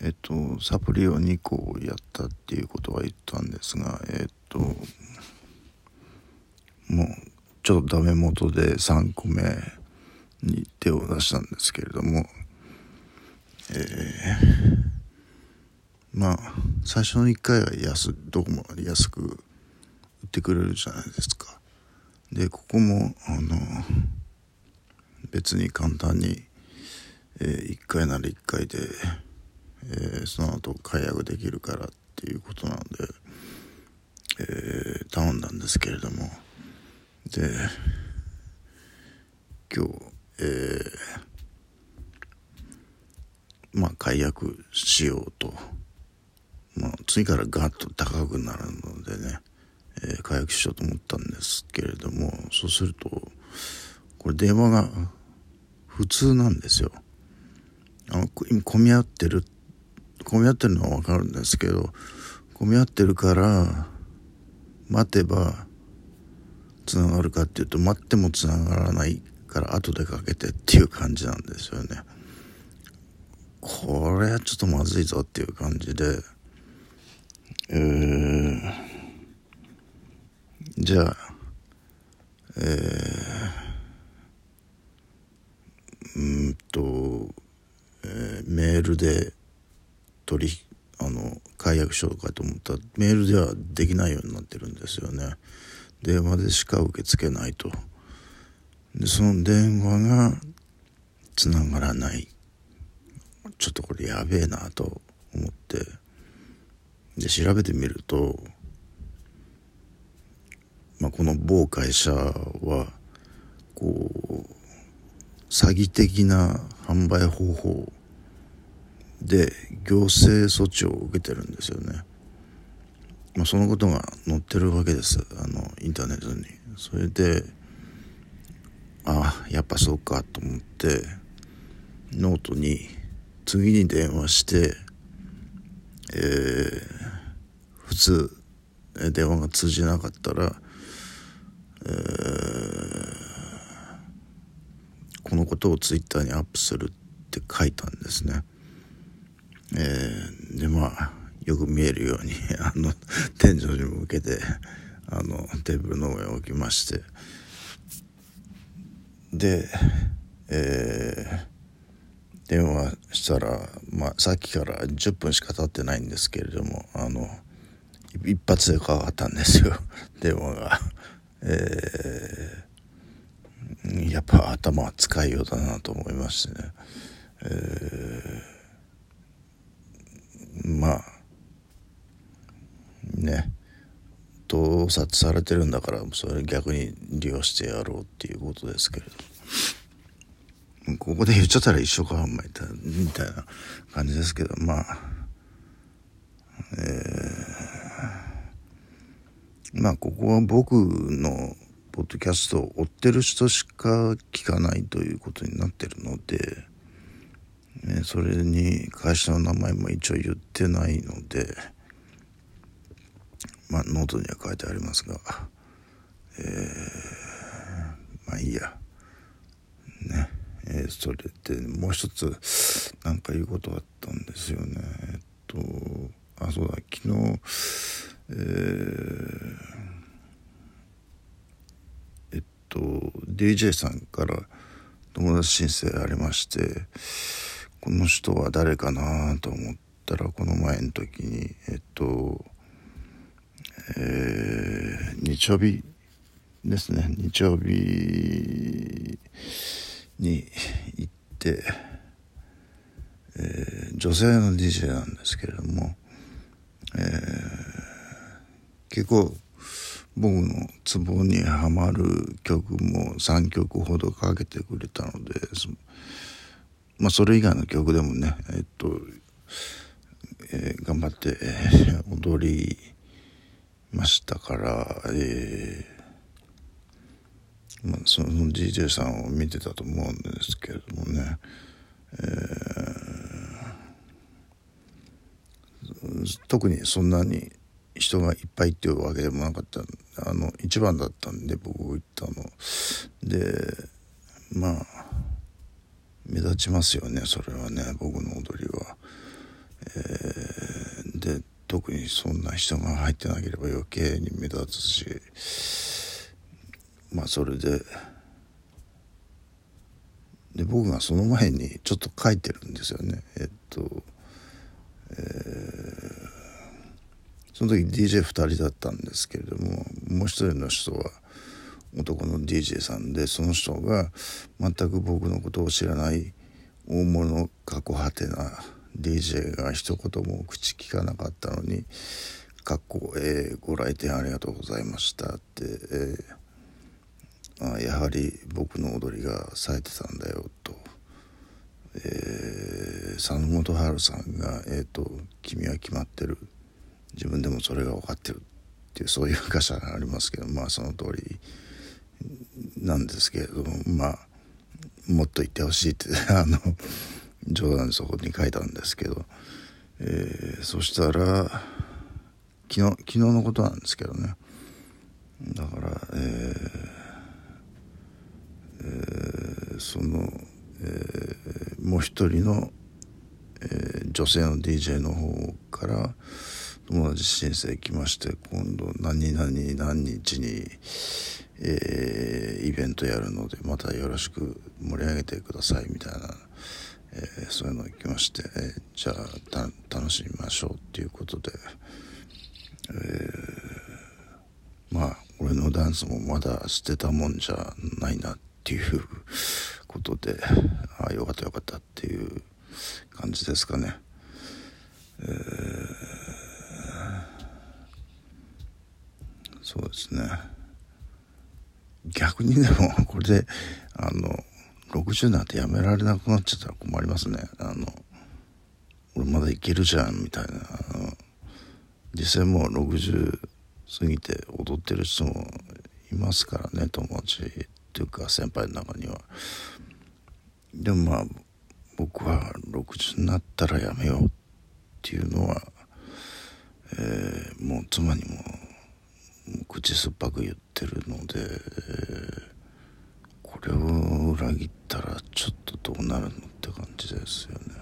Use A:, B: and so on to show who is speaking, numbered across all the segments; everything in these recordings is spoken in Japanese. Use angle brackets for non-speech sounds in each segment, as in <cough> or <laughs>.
A: えっとサプリを2個やったっていうことは言ったんですがえっともうちょっとダメ元で3個目に手を出したんですけれどもえー、まあ最初の1回は安どこも安く売ってくれるじゃないですか。でここもあの別に簡単に、えー、1回なら1回で、えー、その後解約できるからっていうことなので、えー、頼んだんですけれどもで今日えー、まあ解約しようと、まあ、次からガッと高くなるのでね、えー、解約しようと思ったんですけれどもそうするとこれ電話が普通なんですよ。あの今混み合ってる混み合ってるのは分かるんですけど混み合ってるから待てばつながるかっていうと待ってもつながらないから後でかけてっていう感じなんですよね。これはちょっとまずいぞっていう感じで、えー、じゃあ、えー、うんと、えー、メールで取り、あの、解約しようかと思ったら、メールではできないようになってるんですよね。電話でしか受け付けないと。でその電話がつながらないちょっとこれやべえなと思ってで調べてみると、まあ、この某会社はこう詐欺的な販売方法で行政措置を受けてるんですよね。まあ、そのことが載ってるわけですあのインターネットに。それであやっぱそうかと思ってノートに次に電話して、えー、普通電話が通じなかったら、えー、このことをツイッターにアップするって書いたんですね。えー、でまあよく見えるように <laughs> あの天井に向けてあのテーブルの上を置きまして。で、えー、電話したら、まあ、さっきから10分しか経ってないんですけれどもあの一発でかかったんですよ <laughs> 電話が。えー、やっぱ頭は使いようだなと思いましてね。えー、まあね盗撮されてるんだからそれ逆に利用してやろうっていうことですけれどここで言っちゃったら一緒かお前みたいな感じですけどまあえー、まあここは僕のポッドキャストを追ってる人しか聞かないということになってるので、ね、それに会社の名前も一応言ってないので。まあ、ノートには書いてありますが、えー、まあいいや。ね。えー、それでもう一つ何か言うことあったんですよね。えっと、あ、そうだ、昨日、えー、えっと、DJ さんから友達申請ありまして、この人は誰かなと思ったら、この前の時に、えっと、えー、日曜日ですね。日曜日に行って、えー、女性の DJ なんですけれども、えー、結構僕のツボにはまる曲も3曲ほどかけてくれたのでまあそれ以外の曲でもねえっと、えー、頑張って、えー、踊りましたから、えー、まあ、その DJ さんを見てたと思うんですけれどもね、えー、特にそんなに人がいっぱいっていうわけでもなかった。あの一番だったんで僕行ったの。でまあ目立ちますよねそれはね僕の踊りは。えー、で特にそんな人が入ってなければ余計に目立つしまあそれでで僕がその前にちょっと書いてるんですよね。えっと、えー、その時 DJ2 人だったんですけれどももう一人の人は男の DJ さんでその人が全く僕のことを知らない大物過去果てな DJ が一言も口聞かなかったのに「かっこえー、ご来店ありがとうございました」って、えー、あやはり僕の踊りが冴えてたんだよと、えー、佐野元春さんが「えーと、君は決まってる。自分でもそれが分かってる」っていうそういう歌詞がありますけどまあその通りなんですけれどもまあもっと言ってほしいって <laughs> あの冗談そこに書いたんですけど、えー、そしたら昨日昨日のことなんですけどね。だから、えーえー、その、えー、もう一人の、えー、女性の DJ の方から友達申請来まして今度何々何日に、えー、イベントやるのでまたよろしく盛り上げてくださいみたいな、えー、そういうの行きまして、えー、じゃあ楽しみましょうっていうことで、えまあ俺のダンスもまだ捨てたもんじゃないなっていうことでああよかったよかったっていう感じですかね。えそうですね。逆にでもこれであの60になってやめられなくなっちゃったら困りますね。あの俺まだいけるじゃんみたいな。実際もう60過ぎて踊ってる人もいますからね友達っていうか先輩の中には。でもまあ僕は60になったらやめようっていうのは、えー、もう妻にも口酸っぱく言ってるので、これを裏切ったらちょっとどうなるのって感じですよね。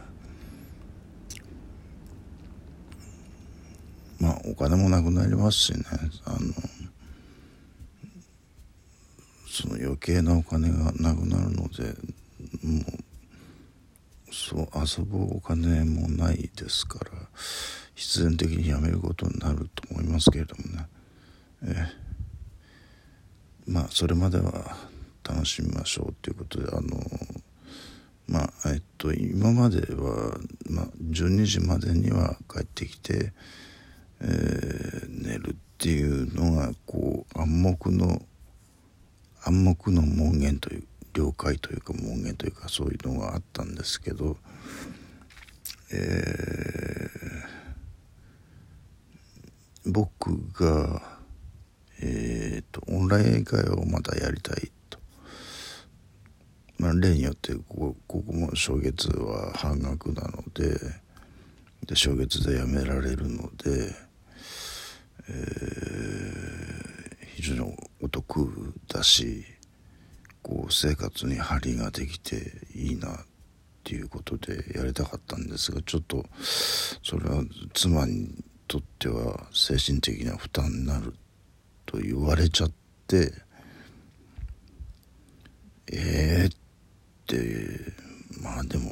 A: まあお金もなくなりますしね。あのその余計なお金がなくなるのでもうそう遊ぶお金もないですから必然的にやめることになると思いますけれどもね。え。まあそれまでは楽しみましょうということであのまあえっと今までは、まあ、12時までには帰ってきて、えー、寝るっていうのがこう暗黙の暗黙の門限という了解というか門限というかそういうのがあったんですけど、えー、僕がえーと、オンライン英会をまたやりたい、例によってここここも初月は半額なのでで初月でやめられるので、えー、非常にお得だしこう生活に張りができていいなっていうことでやりたかったんですがちょっとそれは妻にとっては精神的な負担になると言われちゃってええー、ってまあでも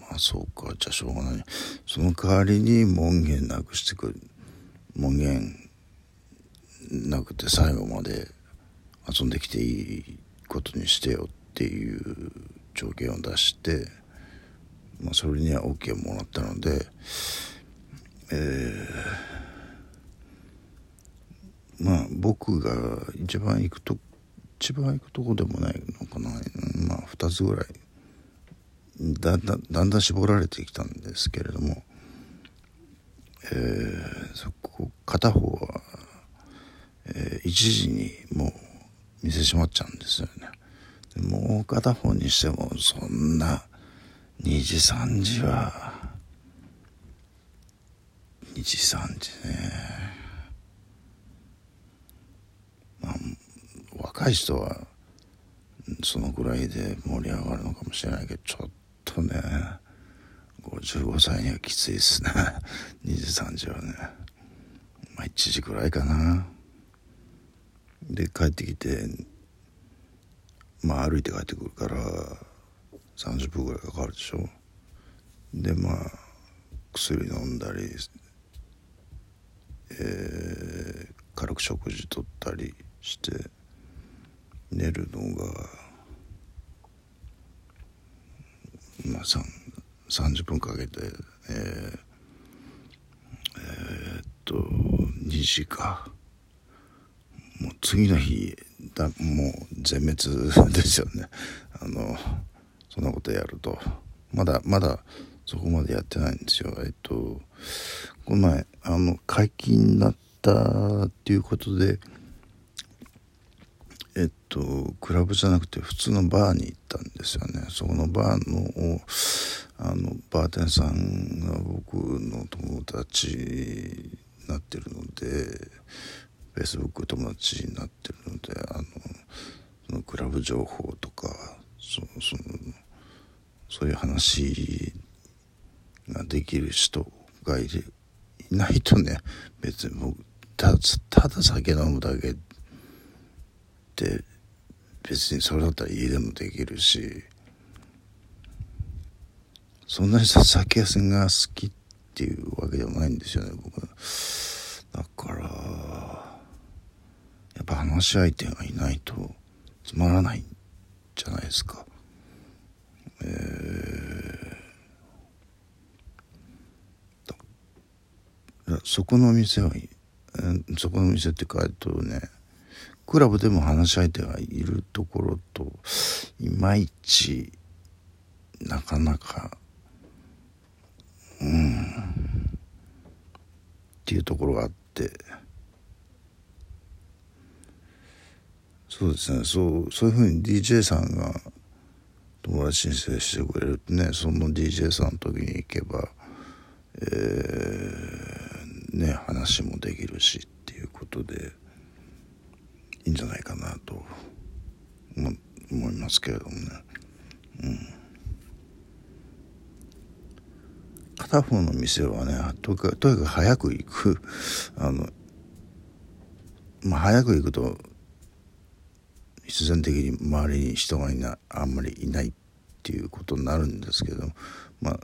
A: まあそうかじゃあしょうがない。その代わりに門限なくしてくる門限なくて最後まで遊んできていいことにしてよっていう条件を出して、まあ、それには OK もらったのでえーまあ僕が一番行くと一番行くとこでもないのかな。まあ2つぐらい。だんだんだんだん絞られてきたんですけれども、えー、そこ片方は、えー、1時にもう店閉まっちゃうんですよね。もう片方にしてもそんな2時3時は2時3時ね若い人はそのぐらいで盛り上がるのかもしれないけどちょっとね55歳にはきついですね。2時3時はね。まあ1時くらいかな。で帰ってきてまあ歩いて帰ってくるから30分ぐらいかかるでしょ。でまあ薬飲んだり、えー、軽く食事とったりして寝るのがまあ30分かけてえー、えー、っと2時か。もう次の日だもう全滅ですよね。<laughs> あのそんなことやると。まだまだそこまでやってないんですよ。えっとこの前あの解禁になったっていうことでとクラブじゃなくて普通のバーに行ったんですよね。そこのバーのあのバーテンさんが僕の友達になってるのでフェイスブック友達になってるのであのそのクラブ情報とかそそのそういう話ができる人がいいないとね別に僕たただ酒飲むだけって別にそれだったら家でもできるしそんなに酒屋が好きっていうわけでもないんですよね僕。だからやっぱ話し相手がいないとつまらないんじゃないですか。えー、そこの店はそこの店って書いとねクラブでも話し相手がいるところといまいちなかなかうんっていうところがあって。そうですね。そうそういうふうに DJ さんが友達申請してくれるとねその DJ さんの時に行けばえー、ね話もできるしっていうことで。いいんじゃないかなと思いますけれどもね。うん。片方の店はねとにかく早く行く。あのまあ早く行くと必然的に周りに人がいないあんまりいないっていうことになるんですけどまあ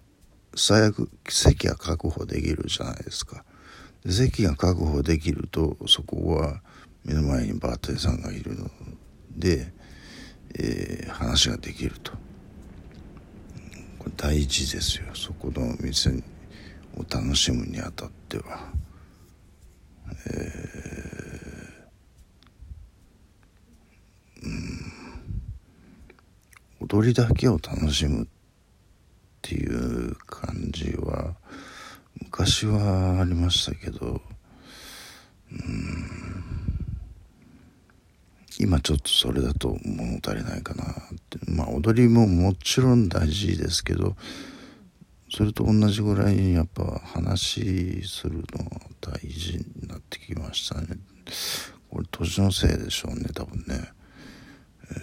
A: 最悪席が確保できるじゃないですか。席が確保できるとそこは目の前にバーテンさんがいるので、えー、話ができると。これ大事ですよ。そこの店を楽しむにあたっては。えー、うん。踊りだけを楽しむっていう感じは昔はありましたけどうん。今ちょっとそれだと物足りないかなって。まあ踊りももちろん大事ですけどそれと同じぐらいにやっぱ話するのが大事になってきましたね。これ年のせいでしょうね多分ね。え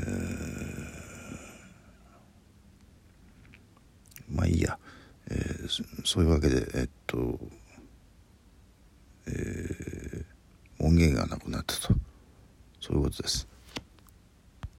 A: ー、まあいいや、えー、そういうわけでえっとえー、音源がなくなったと。そういうことです